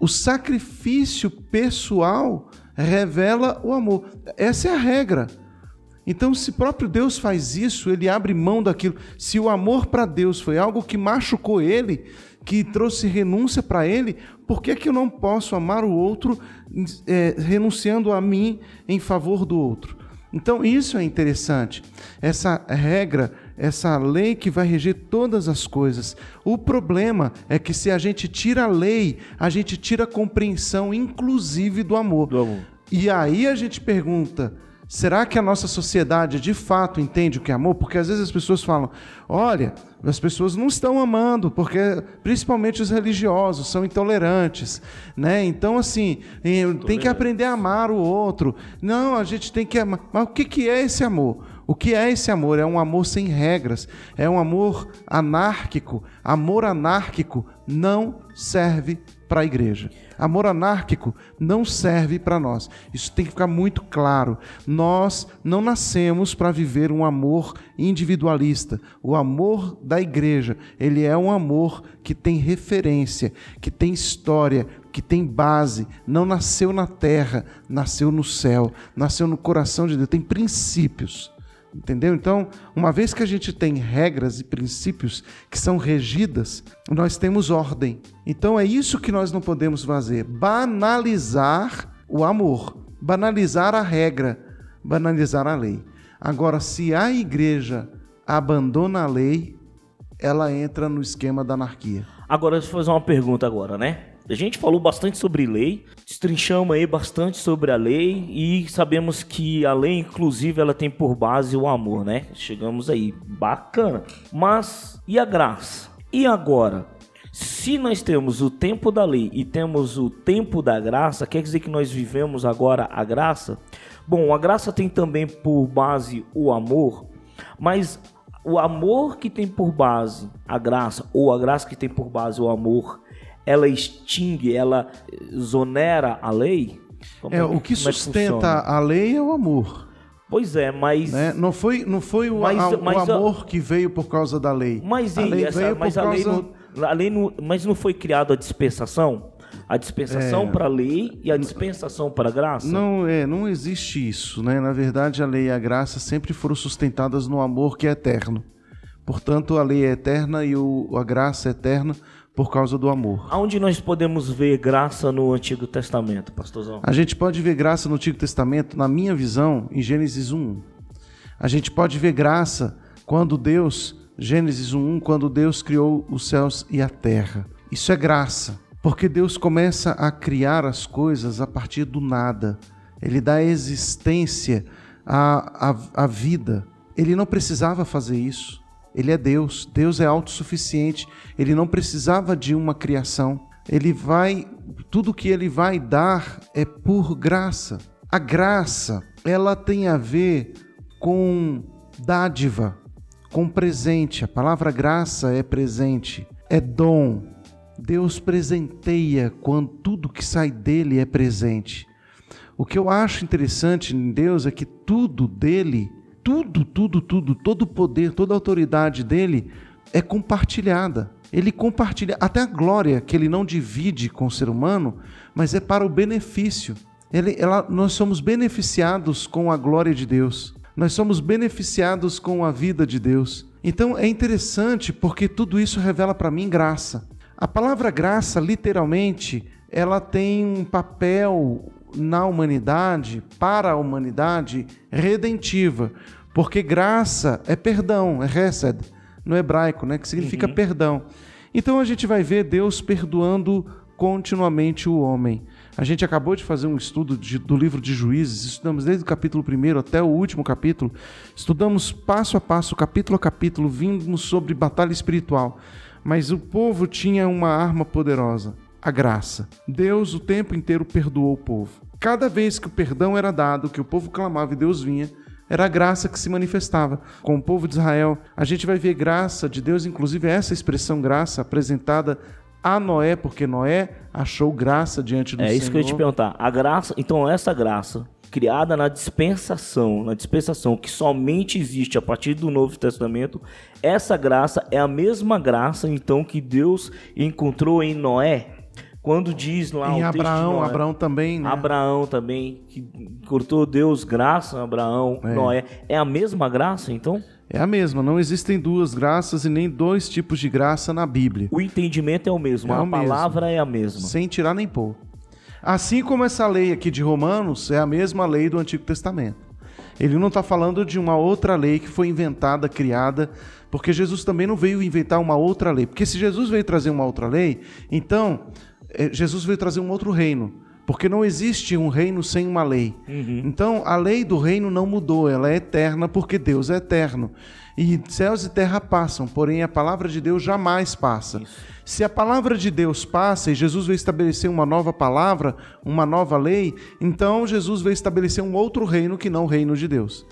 O sacrifício pessoal revela o amor. Essa é a regra. Então, se próprio Deus faz isso, ele abre mão daquilo. Se o amor para Deus foi algo que machucou ele, que trouxe renúncia para ele, por que, que eu não posso amar o outro é, renunciando a mim em favor do outro? Então, isso é interessante. Essa regra essa lei que vai reger todas as coisas. O problema é que se a gente tira a lei, a gente tira a compreensão, inclusive do amor. Do amor. E aí a gente pergunta: será que a nossa sociedade de fato entende o que é amor? Porque às vezes as pessoas falam: olha, as pessoas não estão amando, porque principalmente os religiosos são intolerantes, né? Então assim, tem que aprender a amar o outro. Não, a gente tem que amar. Mas o que que é esse amor? O que é esse amor? É um amor sem regras, é um amor anárquico. Amor anárquico não serve para a igreja. Amor anárquico não serve para nós. Isso tem que ficar muito claro. Nós não nascemos para viver um amor individualista. O amor da igreja, ele é um amor que tem referência, que tem história, que tem base. Não nasceu na terra, nasceu no céu, nasceu no coração de Deus, tem princípios. Entendeu? Então, uma vez que a gente tem regras e princípios que são regidas, nós temos ordem. Então, é isso que nós não podemos fazer: banalizar o amor, banalizar a regra, banalizar a lei. Agora, se a igreja abandona a lei, ela entra no esquema da anarquia. Agora, deixa eu fazer uma pergunta agora, né? A gente falou bastante sobre lei, destrinchamos aí bastante sobre a lei e sabemos que a lei, inclusive, ela tem por base o amor, né? Chegamos aí, bacana. Mas e a graça? E agora? Se nós temos o tempo da lei e temos o tempo da graça, quer dizer que nós vivemos agora a graça? Bom, a graça tem também por base o amor, mas o amor que tem por base a graça, ou a graça que tem por base o amor, ela extingue, ela zonera a lei? Como é, o que sustenta é que a lei é o amor. Pois é, mas. Né? Não foi, não foi o, mas, a, mas, o amor a... que veio por causa da lei. Mas, a lei essa, veio mas por a causa... lei, não, a lei não, mas não foi criada a dispensação? A dispensação é... para a lei e a dispensação para a graça? Não, é, não existe isso. Né? Na verdade, a lei e a graça sempre foram sustentadas no amor que é eterno. Portanto, a lei é eterna e o, a graça é eterna por causa do amor. Aonde nós podemos ver graça no Antigo Testamento, pastorzão? A gente pode ver graça no Antigo Testamento, na minha visão, em Gênesis 1. A gente pode ver graça quando Deus, Gênesis 1, quando Deus criou os céus e a terra. Isso é graça, porque Deus começa a criar as coisas a partir do nada. Ele dá existência à, à, à vida. Ele não precisava fazer isso. Ele é Deus, Deus é autossuficiente, ele não precisava de uma criação. Ele vai, tudo que ele vai dar é por graça. A graça, ela tem a ver com dádiva, com presente. A palavra graça é presente, é dom. Deus presenteia quando tudo que sai dele é presente. O que eu acho interessante em Deus é que tudo dele tudo, tudo, tudo, todo o poder, toda a autoridade dele é compartilhada. Ele compartilha até a glória que ele não divide com o ser humano, mas é para o benefício. Ele, ela, nós somos beneficiados com a glória de Deus. Nós somos beneficiados com a vida de Deus. Então é interessante porque tudo isso revela para mim graça. A palavra graça, literalmente, ela tem um papel na humanidade, para a humanidade, redentiva. Porque graça é perdão, é hesed, no hebraico, né, que significa uhum. perdão. Então a gente vai ver Deus perdoando continuamente o homem. A gente acabou de fazer um estudo de, do livro de Juízes, estudamos desde o capítulo 1 até o último capítulo, estudamos passo a passo, capítulo a capítulo, vimos sobre batalha espiritual. Mas o povo tinha uma arma poderosa, a graça. Deus o tempo inteiro perdoou o povo. Cada vez que o perdão era dado, que o povo clamava e Deus vinha, era a graça que se manifestava. Com o povo de Israel, a gente vai ver graça de Deus, inclusive essa expressão graça apresentada a Noé, porque Noé achou graça diante do é, Senhor. É isso que eu ia te perguntar. A graça, então essa graça criada na dispensação, na dispensação que somente existe a partir do Novo Testamento, essa graça é a mesma graça então que Deus encontrou em Noé quando diz lá em Abraão, Noé, Abraão também, né? Abraão também, que cortou Deus graça, Abraão, é. Noé. É a mesma graça, então? É a mesma, não existem duas graças e nem dois tipos de graça na Bíblia. O entendimento é o mesmo, é a o palavra mesmo, é a mesma. Sem tirar nem pôr. Assim como essa lei aqui de Romanos é a mesma lei do Antigo Testamento. Ele não está falando de uma outra lei que foi inventada, criada, porque Jesus também não veio inventar uma outra lei. Porque se Jesus veio trazer uma outra lei, então Jesus veio trazer um outro reino. Porque não existe um reino sem uma lei. Uhum. Então, a lei do reino não mudou, ela é eterna porque Deus é eterno. E céus e terra passam, porém a palavra de Deus jamais passa. Isso. Se a palavra de Deus passa e Jesus veio estabelecer uma nova palavra, uma nova lei, então Jesus veio estabelecer um outro reino que não o reino de Deus.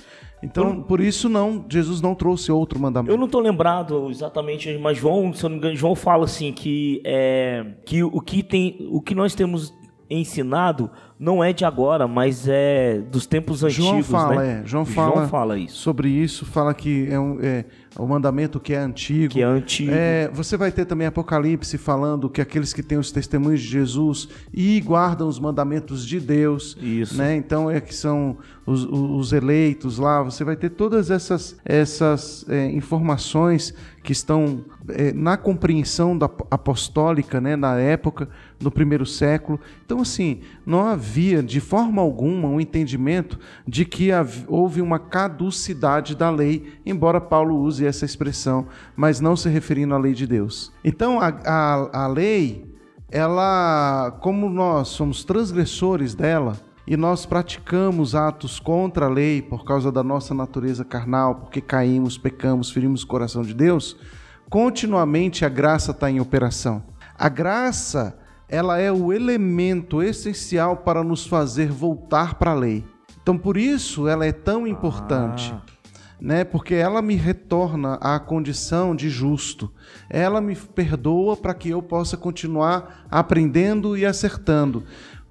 Então, por isso não, Jesus não trouxe outro mandamento. Eu não estou lembrado exatamente, mas João, se eu não me engano, João fala assim que é que o que tem, o que nós temos ensinado não é de agora, mas é dos tempos antigos. João fala, né? é. João fala, João fala isso. sobre isso, fala que é, um, é o mandamento que é antigo. Que é antigo. É, você vai ter também Apocalipse falando que aqueles que têm os testemunhos de Jesus e guardam os mandamentos de Deus. Isso. Né? Então é que são os, os eleitos lá. Você vai ter todas essas, essas é, informações que estão é, na compreensão da apostólica, né, na época, no primeiro século. Então, assim, não havia de forma alguma um entendimento de que houve uma caducidade da lei, embora Paulo use essa expressão, mas não se referindo à lei de Deus. Então, a, a, a lei, ela, como nós somos transgressores dela, e nós praticamos atos contra a lei por causa da nossa natureza carnal, porque caímos, pecamos, ferimos o coração de Deus, continuamente a graça está em operação. A graça, ela é o elemento essencial para nos fazer voltar para a lei. Então, por isso, ela é tão importante. Ah. Né? Porque ela me retorna à condição de justo. Ela me perdoa para que eu possa continuar aprendendo e acertando.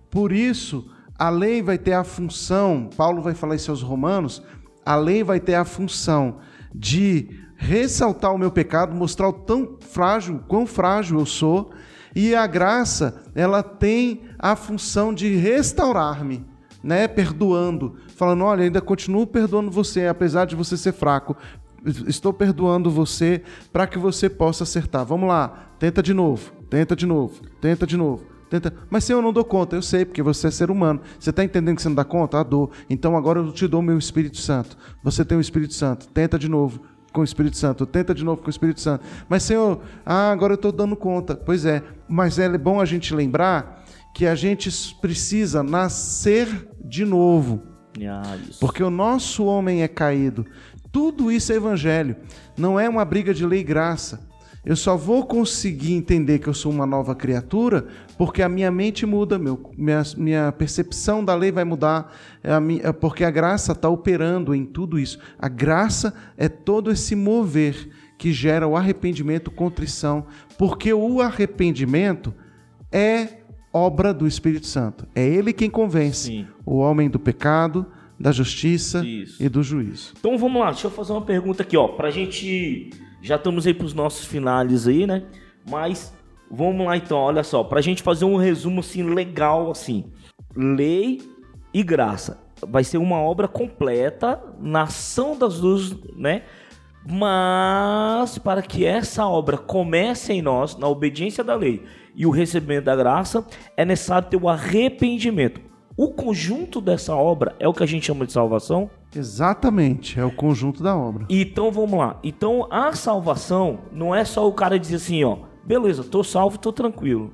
Por isso, a lei vai ter a função, Paulo vai falar isso aos Romanos, a lei vai ter a função de ressaltar o meu pecado, mostrar o tão frágil, quão frágil eu sou, e a graça, ela tem a função de restaurar-me, né, perdoando, falando, olha, ainda continuo perdoando você, apesar de você ser fraco. Estou perdoando você para que você possa acertar. Vamos lá, tenta de novo, tenta de novo, tenta de novo. Tenta, mas se eu não dou conta, eu sei, porque você é ser humano. Você está entendendo que você não dá conta? Ah, dou. Então agora eu te dou o meu Espírito Santo. Você tem o Espírito Santo. Tenta de novo com o Espírito Santo. Tenta de novo com o Espírito Santo. Mas, Senhor, ah, agora eu estou dando conta. Pois é. Mas é bom a gente lembrar que a gente precisa nascer de novo. Ah, porque o nosso homem é caído. Tudo isso é evangelho. Não é uma briga de lei e graça. Eu só vou conseguir entender que eu sou uma nova criatura porque a minha mente muda, meu, minha, minha percepção da lei vai mudar, a minha, é porque a graça está operando em tudo isso. A graça é todo esse mover que gera o arrependimento, contrição, porque o arrependimento é obra do Espírito Santo. É ele quem convence Sim. o homem do pecado, da justiça Isso. e do juízo. Então vamos lá, deixa eu fazer uma pergunta aqui, ó, pra gente já estamos aí para os nossos finais aí, né? Mas vamos lá então, olha só, para a gente fazer um resumo assim legal assim, lei e graça vai ser uma obra completa na ação das duas, né? Mas para que essa obra comece em nós, na obediência da lei e o recebimento da graça, é necessário ter o arrependimento. O conjunto dessa obra é o que a gente chama de salvação? Exatamente, é o conjunto da obra. Então vamos lá. Então a salvação não é só o cara dizer assim, ó, beleza, tô salvo, tô tranquilo.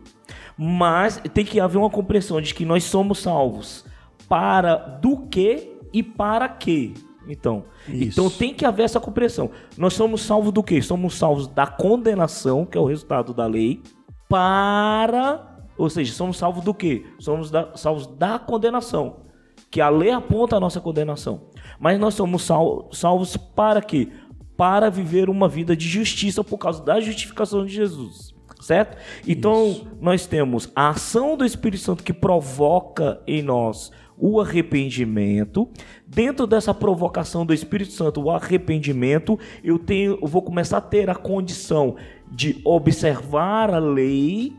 Mas tem que haver uma compreensão de que nós somos salvos para do que e para quê. Então, Isso. então tem que haver essa compreensão. Nós somos salvos do que? Somos salvos da condenação, que é o resultado da lei, para ou seja, somos salvos do quê? Somos da, salvos da condenação. Que a lei aponta a nossa condenação. Mas nós somos sal, salvos para quê? Para viver uma vida de justiça por causa da justificação de Jesus. Certo? Então, Isso. nós temos a ação do Espírito Santo que provoca em nós o arrependimento. Dentro dessa provocação do Espírito Santo, o arrependimento, eu tenho, eu vou começar a ter a condição de observar a lei,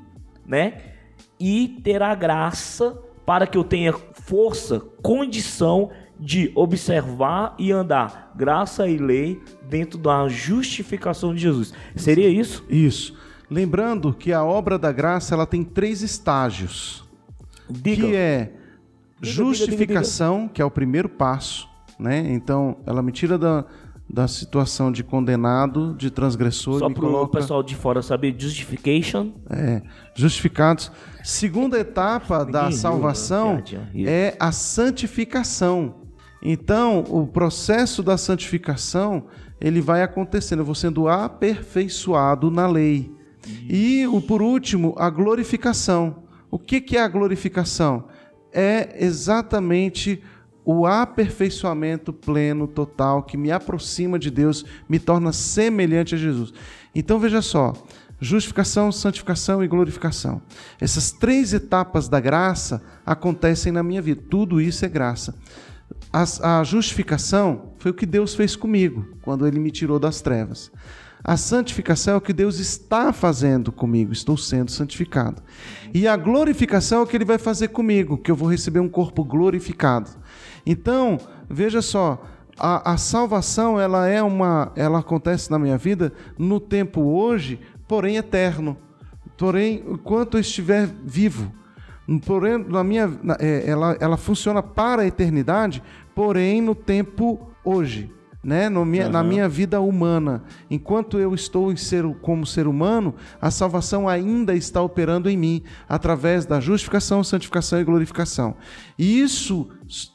né? E terá graça para que eu tenha força, condição de observar e andar graça e lei dentro da justificação de Jesus. Seria isso? Isso. Lembrando que a obra da graça ela tem três estágios. Diga. Que é justificação, diga, diga, que é o primeiro passo. né? Então, ela me tira da, da situação de condenado, de transgressor. Só para o coloca, pessoal de fora saber, justification. é, justificados. Segunda etapa da salvação é a santificação. Então, o processo da santificação, ele vai acontecendo, eu vou sendo aperfeiçoado na lei. E, o, por último, a glorificação. O que, que é a glorificação? É exatamente o aperfeiçoamento pleno, total, que me aproxima de Deus, me torna semelhante a Jesus. Então, veja só, justificação, santificação e glorificação. Essas três etapas da graça acontecem na minha vida. Tudo isso é graça. A, a justificação foi o que Deus fez comigo quando Ele me tirou das trevas. A santificação é o que Deus está fazendo comigo, estou sendo santificado. E a glorificação é o que Ele vai fazer comigo, que eu vou receber um corpo glorificado. Então, veja só, a, a salvação ela é uma, ela acontece na minha vida no tempo hoje, porém eterno. Porém, enquanto eu estiver vivo, porém na minha, é, ela, ela funciona para a eternidade, porém no tempo hoje, né? No minha, Na Aham. minha vida humana, enquanto eu estou em ser, como ser humano, a salvação ainda está operando em mim através da justificação, santificação e glorificação. E isso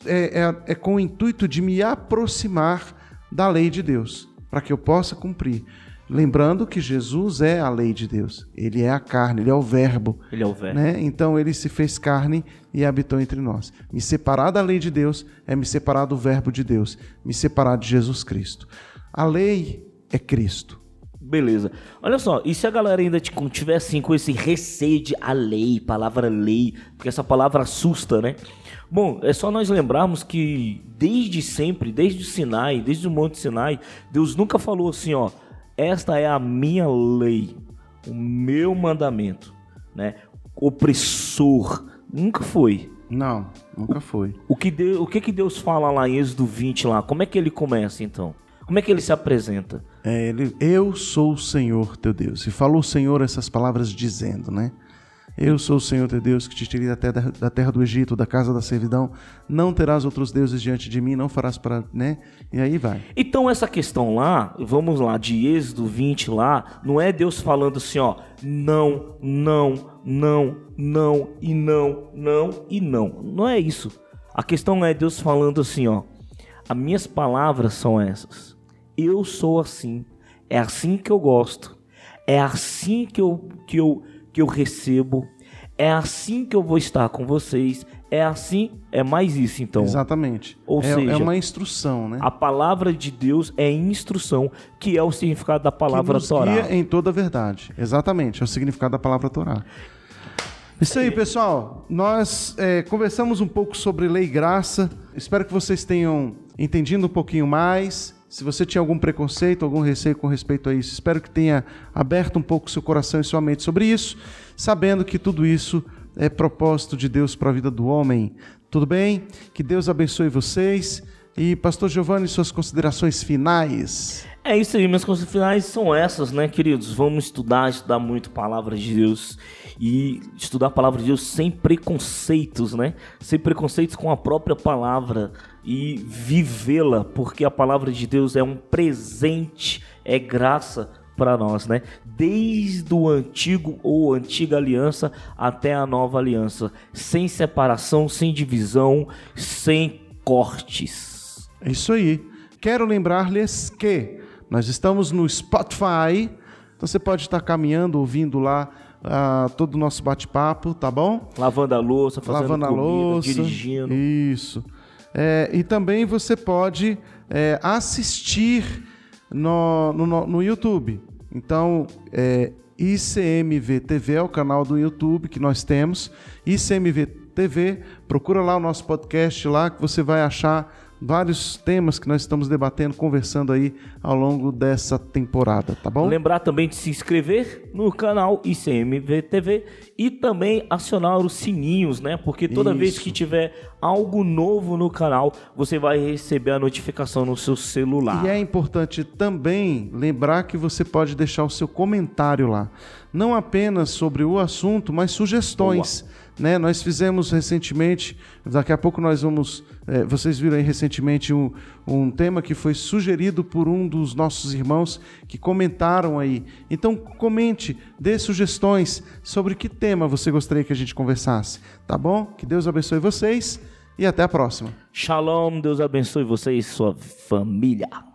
é, é- é com o intuito de me aproximar da lei de Deus, para que eu possa cumprir. Lembrando que Jesus é a lei de Deus, ele é a carne, ele é o Verbo. Ele é o velho. Né? Então ele se fez carne e habitou entre nós. Me separar da lei de Deus é me separar do Verbo de Deus, me separar de Jesus Cristo. A lei é Cristo. Beleza. Olha só, e se a galera ainda tiver assim com esse receio de a lei, palavra lei, porque essa palavra assusta, né? Bom, é só nós lembrarmos que desde sempre, desde o Sinai, desde o Monte Sinai, Deus nunca falou assim, ó, esta é a minha lei, o meu mandamento, né? Opressor, nunca foi. Não, nunca foi. O que, Deus, o que que Deus fala lá em Êxodo 20 lá? Como é que ele começa então? Como é que ele se apresenta? É, ele, eu sou o Senhor teu Deus. E falou o Senhor essas palavras dizendo, né? Eu sou o Senhor teu Deus que te tirei da terra, da terra do Egito, da casa da servidão. Não terás outros deuses diante de mim, não farás para, né? E aí vai. Então essa questão lá, vamos lá, de Êxodo 20 lá, não é Deus falando assim, ó, não, não, não, não e não, não e não. Não é isso. A questão é Deus falando assim, ó, as minhas palavras são essas. Eu sou assim. É assim que eu gosto. É assim que eu que eu que eu recebo. É assim que eu vou estar com vocês. É assim, é mais isso então. Exatamente. Ou é, seja, é uma instrução, né? A palavra de Deus é instrução, que é o significado da palavra que nos Torá. guia em toda a verdade. Exatamente, é o significado da palavra Torá. Isso aí, pessoal. Nós é, conversamos um pouco sobre lei graça. Espero que vocês tenham entendido um pouquinho mais. Se você tinha algum preconceito, algum receio com respeito a isso, espero que tenha aberto um pouco seu coração e sua mente sobre isso, sabendo que tudo isso é propósito de Deus para a vida do homem. Tudo bem? Que Deus abençoe vocês. E, Pastor Giovanni, suas considerações finais. É isso aí, minhas considerações finais são essas, né, queridos? Vamos estudar, estudar muito a palavra de Deus e estudar a palavra de Deus sem preconceitos, né? Sem preconceitos com a própria palavra e vivê-la, porque a palavra de Deus é um presente, é graça para nós, né? Desde o antigo ou antiga aliança até a nova aliança, sem separação, sem divisão, sem cortes. É isso aí. Quero lembrar-lhes que nós estamos no Spotify. Então você pode estar caminhando, ouvindo lá todo o nosso bate-papo, tá bom? Lavando a louça, fazendo Lavando a comida, louça. dirigindo. Isso. É, e também você pode é, assistir no, no, no YouTube. Então, é, ICMV TV é o canal do YouTube que nós temos. ICMV TV, procura lá o nosso podcast lá que você vai achar vários temas que nós estamos debatendo, conversando aí ao longo dessa temporada, tá bom? Lembrar também de se inscrever no canal ICMV TV e também acionar os sininhos, né? Porque toda vez Isso. que tiver algo novo no canal, você vai receber a notificação no seu celular. E é importante também lembrar que você pode deixar o seu comentário lá. Não apenas sobre o assunto, mas sugestões. Né? Nós fizemos recentemente, daqui a pouco nós vamos. É, vocês viram aí recentemente um, um tema que foi sugerido por um dos nossos irmãos que comentaram aí. Então, comente, dê sugestões sobre que tema você gostaria que a gente conversasse. Tá bom? Que Deus abençoe vocês e até a próxima. Shalom, Deus abençoe você e sua família.